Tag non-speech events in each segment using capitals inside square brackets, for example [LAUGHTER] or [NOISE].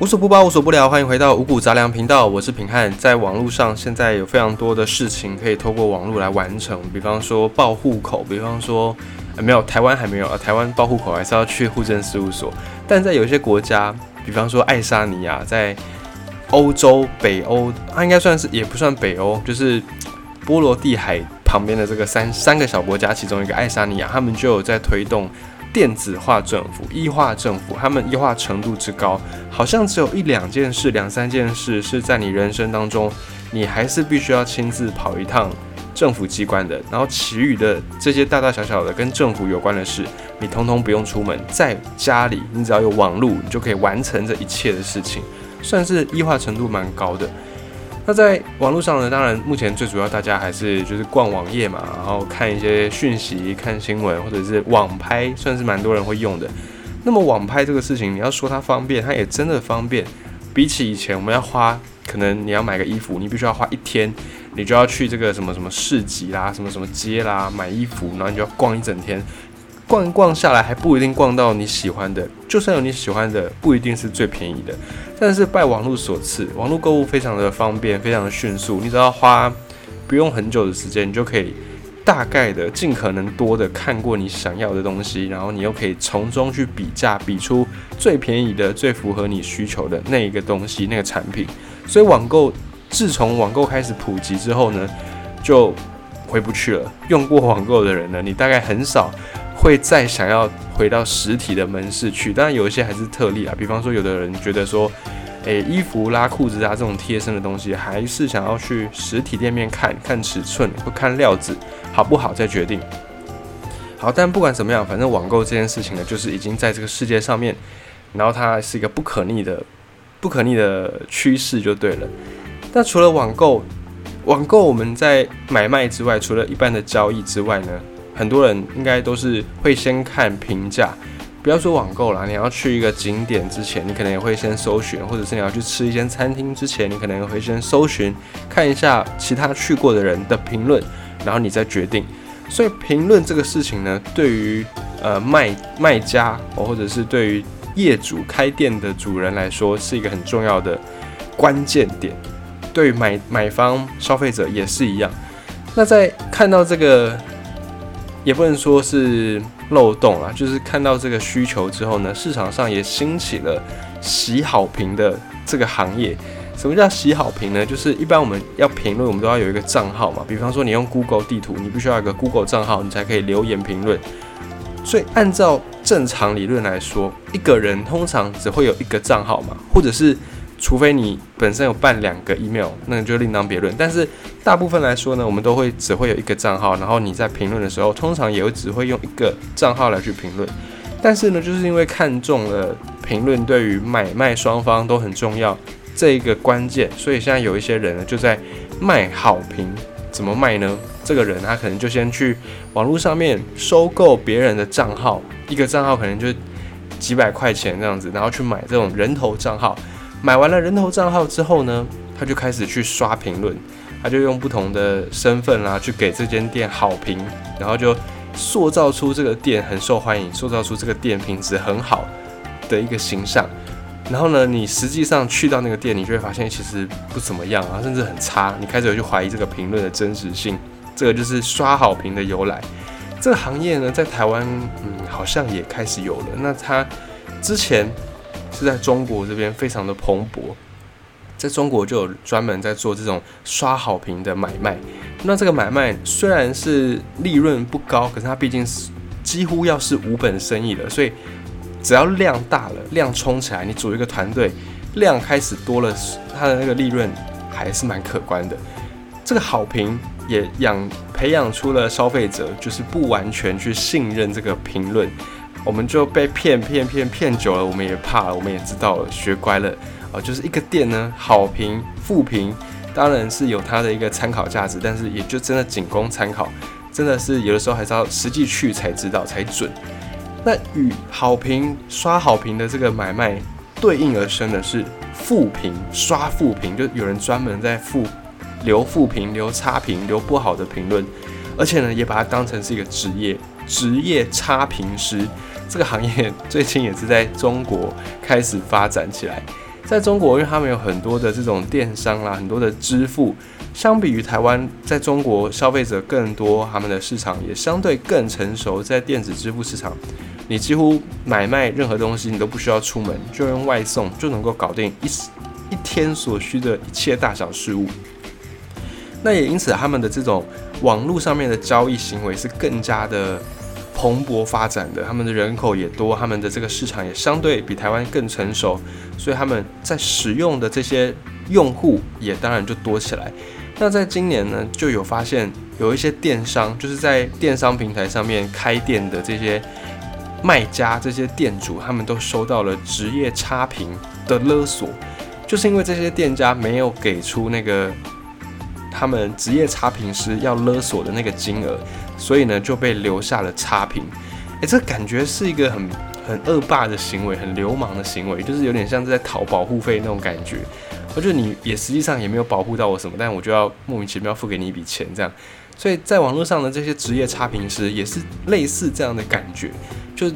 无所不包，无所不聊，欢迎回到五谷杂粮频道，我是平汉。在网络上，现在有非常多的事情可以透过网络来完成，比方说报户口，比方说，呃、没有台湾还没有啊，台湾报户口还是要去户政事务所。但在有些国家，比方说爱沙尼亚，在欧洲、北欧，它应该算是也不算北欧，就是波罗的海旁边的这个三三个小国家，其中一个爱沙尼亚，他们就有在推动。电子化政府、异化政府，他们异化程度之高，好像只有一两件事、两三件事是在你人生当中，你还是必须要亲自跑一趟政府机关的。然后其余的这些大大小小的跟政府有关的事，你通通不用出门，在家里，你只要有网络，你就可以完成这一切的事情，算是异化程度蛮高的。那在网络上呢，当然目前最主要大家还是就是逛网页嘛，然后看一些讯息、看新闻，或者是网拍，算是蛮多人会用的。那么网拍这个事情，你要说它方便，它也真的方便。比起以前，我们要花，可能你要买个衣服，你必须要花一天，你就要去这个什么什么市集啦、什么什么街啦买衣服，然后你就要逛一整天。逛一逛下来还不一定逛到你喜欢的，就算有你喜欢的，不一定是最便宜的。但是拜网络所赐，网络购物非常的方便，非常的迅速，你只要花不用很久的时间，你就可以大概的尽可能多的看过你想要的东西，然后你又可以从中去比价，比出最便宜的、最符合你需求的那一个东西、那个产品。所以网购自从网购开始普及之后呢，就回不去了。用过网购的人呢，你大概很少。会再想要回到实体的门市去，当然有一些还是特例啊，比方说有的人觉得说，诶，衣服啦、裤子啊这种贴身的东西，还是想要去实体店面看看尺寸或看料子好不好再决定。好，但不管怎么样，反正网购这件事情呢，就是已经在这个世界上面，然后它是一个不可逆的、不可逆的趋势就对了。那除了网购，网购我们在买卖之外，除了一般的交易之外呢？很多人应该都是会先看评价，不要说网购啦，你要去一个景点之前，你可能也会先搜寻，或者是你要去吃一间餐厅之前，你可能也会先搜寻，看一下其他去过的人的评论，然后你再决定。所以评论这个事情呢，对于呃卖卖家或者是对于业主开店的主人来说，是一个很重要的关键点。对于买买方消费者也是一样。那在看到这个。也不能说是漏洞啊，就是看到这个需求之后呢，市场上也兴起了洗好评的这个行业。什么叫洗好评呢？就是一般我们要评论，我们都要有一个账号嘛。比方说你用 Google 地图，你必须要有个 Google 账号，你才可以留言评论。所以按照正常理论来说，一个人通常只会有一个账号嘛，或者是。除非你本身有办两个 email，那你就另当别论。但是大部分来说呢，我们都会只会有一个账号，然后你在评论的时候，通常也会只会用一个账号来去评论。但是呢，就是因为看中了评论对于买卖双方都很重要这一个关键，所以现在有一些人呢就在卖好评。怎么卖呢？这个人他可能就先去网络上面收购别人的账号，一个账号可能就几百块钱这样子，然后去买这种人头账号。买完了人头账号之后呢，他就开始去刷评论，他就用不同的身份啦去给这间店好评，然后就塑造出这个店很受欢迎，塑造出这个店品质很好的一个形象。然后呢，你实际上去到那个店，你就会发现其实不怎么样啊，甚至很差。你开始有去怀疑这个评论的真实性，这个就是刷好评的由来。这个行业呢，在台湾嗯好像也开始有了。那他之前。是在中国这边非常的蓬勃，在中国就有专门在做这种刷好评的买卖。那这个买卖虽然是利润不高，可是它毕竟是几乎要是无本生意的，所以只要量大了，量冲起来，你组一个团队，量开始多了，它的那个利润还是蛮可观的。这个好评也养培养出了消费者，就是不完全去信任这个评论。我们就被骗骗骗骗久了，我们也怕了，我们也知道了，学乖了啊！就是一个店呢，好评、负评，当然是有它的一个参考价值，但是也就真的仅供参考，真的是有的时候还是要实际去才知道才准。那与好评刷好评的这个买卖对应而生的是负评刷负评，就有人专门在负留负评、留差评、留不好的评论，而且呢，也把它当成是一个职业。职业差评师这个行业 [LAUGHS] 最近也是在中国开始发展起来。在中国，因为他们有很多的这种电商啦，很多的支付，相比于台湾，在中国消费者更多，他们的市场也相对更成熟，在电子支付市场，你几乎买卖任何东西，你都不需要出门，就用外送就能够搞定一一天所需的一切大小事务。那也因此，他们的这种网络上面的交易行为是更加的蓬勃发展的。他们的人口也多，他们的这个市场也相对比台湾更成熟，所以他们在使用的这些用户也当然就多起来。那在今年呢，就有发现有一些电商，就是在电商平台上面开店的这些卖家、这些店主，他们都收到了职业差评的勒索，就是因为这些店家没有给出那个。他们职业差评师要勒索的那个金额，所以呢就被留下了差评。诶，这感觉是一个很很恶霸的行为，很流氓的行为，就是有点像是在讨保护费那种感觉。我觉得你也实际上也没有保护到我什么，但我就要莫名其妙付给你一笔钱这样。所以在网络上的这些职业差评师也是类似这样的感觉，就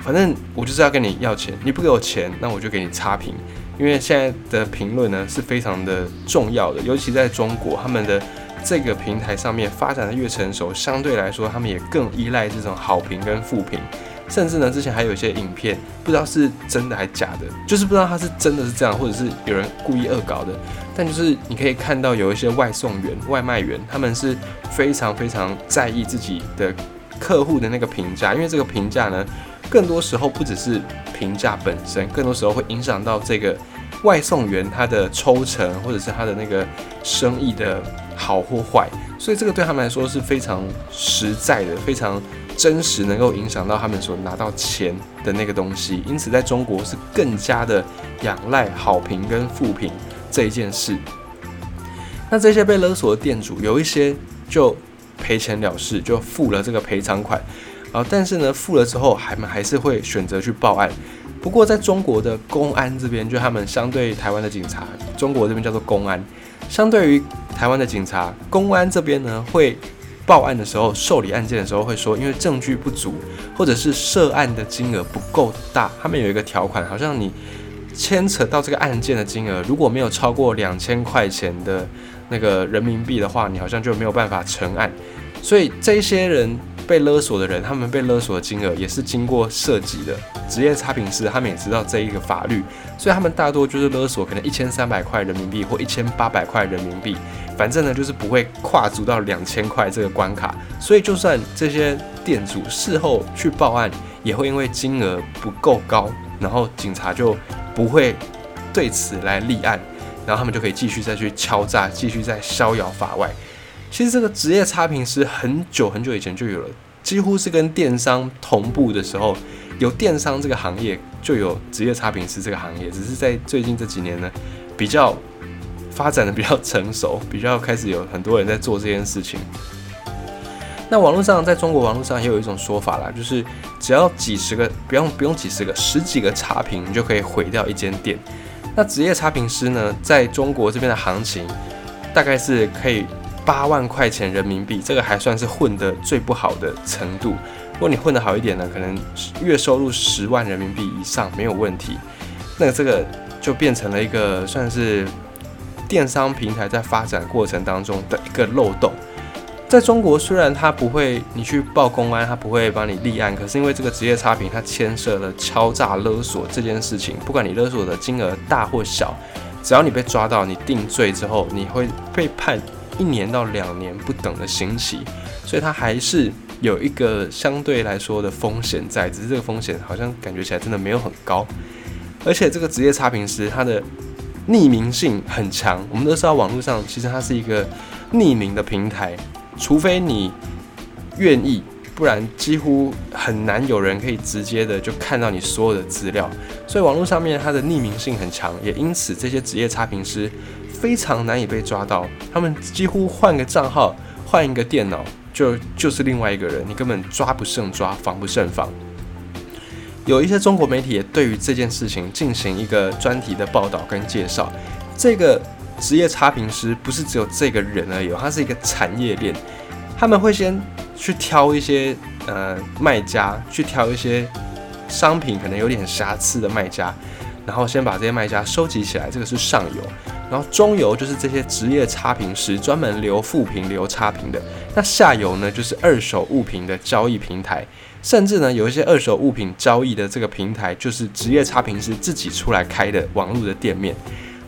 反正我就是要跟你要钱，你不给我钱，那我就给你差评。因为现在的评论呢是非常的重要的，尤其在中国，他们的这个平台上面发展的越成熟，相对来说他们也更依赖这种好评跟负评，甚至呢之前还有一些影片，不知道是真的还假的，就是不知道他是真的是这样，或者是有人故意恶搞的。但就是你可以看到有一些外送员、外卖员，他们是非常非常在意自己的客户的那个评价，因为这个评价呢。更多时候不只是评价本身，更多时候会影响到这个外送员他的抽成，或者是他的那个生意的好或坏，所以这个对他们来说是非常实在的、非常真实，能够影响到他们所拿到钱的那个东西。因此，在中国是更加的仰赖好评跟负评这一件事。那这些被勒索的店主，有一些就赔钱了事，就付了这个赔偿款。啊，但是呢，付了之后，还们还是会选择去报案。不过，在中国的公安这边，就他们相对台湾的警察，中国这边叫做公安。相对于台湾的警察，公安这边呢，会报案的时候，受理案件的时候会说，因为证据不足，或者是涉案的金额不够大，他们有一个条款，好像你牵扯到这个案件的金额，如果没有超过两千块钱的那个人民币的话，你好像就没有办法成案。所以这些人。被勒索的人，他们被勒索的金额也是经过涉及的。职业差评师他们也知道这一个法律，所以他们大多就是勒索可能一千三百块人民币或一千八百块人民币，反正呢就是不会跨足到两千块这个关卡。所以就算这些店主事后去报案，也会因为金额不够高，然后警察就不会对此来立案，然后他们就可以继续再去敲诈，继续在逍遥法外。其实这个职业差评师很久很久以前就有了，几乎是跟电商同步的时候，有电商这个行业就有职业差评师这个行业，只是在最近这几年呢，比较发展的比较成熟，比较开始有很多人在做这件事情。那网络上，在中国网络上也有一种说法啦，就是只要几十个，不用不用几十个，十几个差评，你就可以毁掉一间店。那职业差评师呢，在中国这边的行情，大概是可以。八万块钱人民币，这个还算是混得最不好的程度。如果你混得好一点呢，可能月收入十万人民币以上没有问题。那这个就变成了一个算是电商平台在发展过程当中的一个漏洞。在中国，虽然它不会你去报公安，它不会帮你立案，可是因为这个职业差评，它牵涉了敲诈勒索这件事情，不管你勒索的金额大或小，只要你被抓到，你定罪之后，你会被判。一年到两年不等的刑期，所以它还是有一个相对来说的风险在，只是这个风险好像感觉起来真的没有很高。而且这个职业差评师，他的匿名性很强。我们都知道，网络上其实它是一个匿名的平台，除非你愿意，不然几乎很难有人可以直接的就看到你所有的资料。所以网络上面它的匿名性很强，也因此这些职业差评师。非常难以被抓到，他们几乎换个账号、换一个电脑，就就是另外一个人，你根本抓不胜抓，防不胜防。有一些中国媒体也对于这件事情进行一个专题的报道跟介绍。这个职业差评师不是只有这个人而已，它是一个产业链。他们会先去挑一些呃卖家，去挑一些商品可能有点瑕疵的卖家。然后先把这些卖家收集起来，这个是上游。然后中游就是这些职业差评师，专门留负评、留差评的。那下游呢，就是二手物品的交易平台，甚至呢，有一些二手物品交易的这个平台，就是职业差评师自己出来开的网络的店面。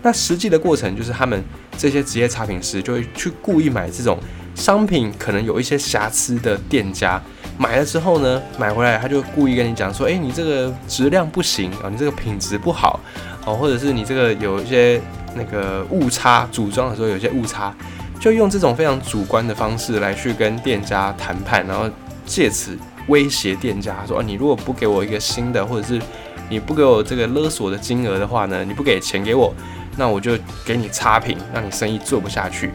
那实际的过程就是，他们这些职业差评师就会去故意买这种商品，可能有一些瑕疵的店家。买了之后呢，买回来他就故意跟你讲说，哎，你这个质量不行啊，你这个品质不好哦，或者是你这个有一些那个误差，组装的时候有些误差，就用这种非常主观的方式来去跟店家谈判，然后借此威胁店家说，你如果不给我一个新的，或者是你不给我这个勒索的金额的话呢，你不给钱给我，那我就给你差评，让你生意做不下去。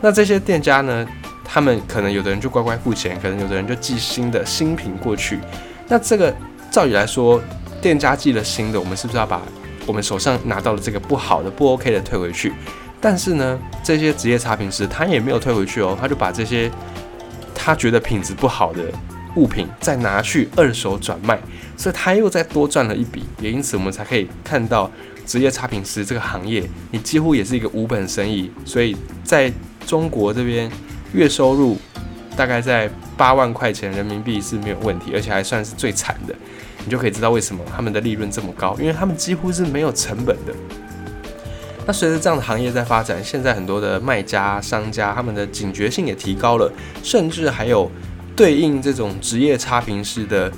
那这些店家呢？他们可能有的人就乖乖付钱，可能有的人就寄新的新品过去。那这个照理来说，店家寄了新的，我们是不是要把我们手上拿到了这个不好的、不 OK 的退回去？但是呢，这些职业差评师他也没有退回去哦，他就把这些他觉得品质不好的物品再拿去二手转卖，所以他又再多赚了一笔。也因此，我们才可以看到职业差评师这个行业，你几乎也是一个无本生意。所以在中国这边。月收入大概在八万块钱人民币是没有问题，而且还算是最惨的。你就可以知道为什么他们的利润这么高，因为他们几乎是没有成本的。那随着这样的行业在发展，现在很多的卖家、商家他们的警觉性也提高了，甚至还有对应这种职业差评师的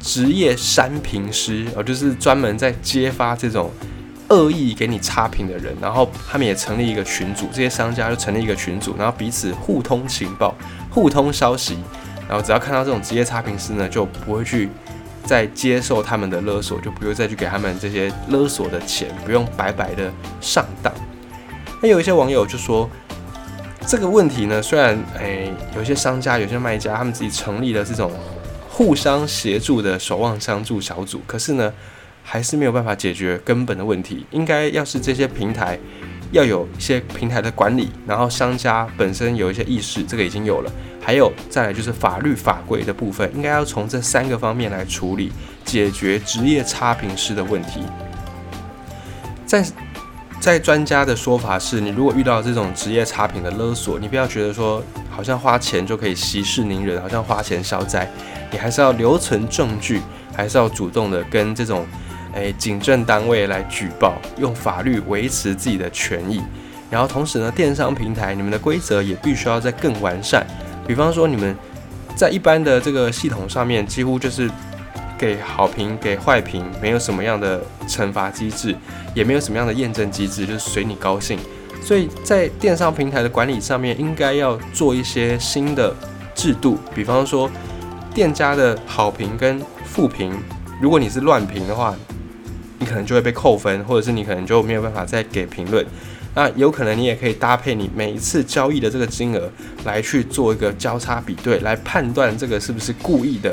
职业删评师，哦，就是专门在揭发这种。恶意给你差评的人，然后他们也成立一个群组，这些商家就成立一个群组，然后彼此互通情报、互通消息，然后只要看到这种职业差评师呢，就不会去再接受他们的勒索，就不用再去给他们这些勒索的钱，不用白白的上当。那有一些网友就说，这个问题呢，虽然诶，有些商家、有些卖家他们自己成立了这种互相协助的守望相助小组，可是呢。还是没有办法解决根本的问题。应该要是这些平台要有一些平台的管理，然后商家本身有一些意识，这个已经有了。还有再来就是法律法规的部分，应该要从这三个方面来处理，解决职业差评师的问题。在在专家的说法是，你如果遇到这种职业差评的勒索，你不要觉得说好像花钱就可以息事宁人，好像花钱消灾，你还是要留存证据，还是要主动的跟这种。诶，警政单位来举报，用法律维持自己的权益。然后同时呢，电商平台你们的规则也必须要再更完善。比方说，你们在一般的这个系统上面，几乎就是给好评、给坏评，没有什么样的惩罚机制，也没有什么样的验证机制，就是随你高兴。所以在电商平台的管理上面，应该要做一些新的制度。比方说，店家的好评跟负评，如果你是乱评的话，可能就会被扣分，或者是你可能就没有办法再给评论。那有可能你也可以搭配你每一次交易的这个金额来去做一个交叉比对，来判断这个是不是故意的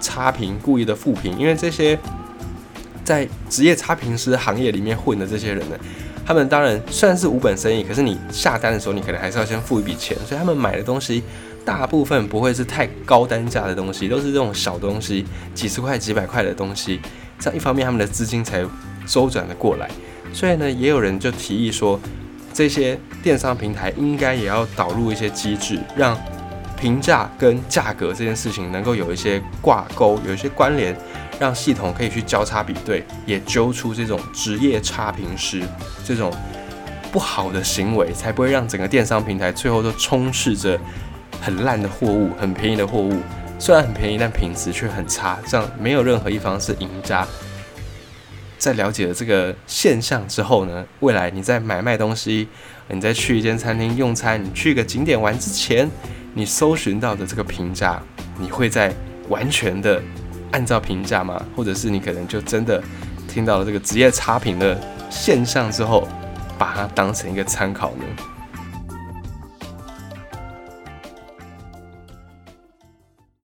差评、故意的负评。因为这些在职业差评师行业里面混的这些人呢，他们当然虽然是无本生意，可是你下单的时候你可能还是要先付一笔钱，所以他们买的东西大部分不会是太高单价的东西，都是这种小东西，几十块、几百块的东西。这样一方面，他们的资金才周转的过来，所以呢，也有人就提议说，这些电商平台应该也要导入一些机制，让评价跟价格这件事情能够有一些挂钩，有一些关联，让系统可以去交叉比对，也揪出这种职业差评师这种不好的行为，才不会让整个电商平台最后都充斥着很烂的货物、很便宜的货物。虽然很便宜，但品质却很差，这样没有任何一方是赢家。在了解了这个现象之后呢，未来你在买卖东西，你在去一间餐厅用餐，你去一个景点玩之前，你搜寻到的这个评价，你会在完全的按照评价吗？或者是你可能就真的听到了这个职业差评的现象之后，把它当成一个参考呢？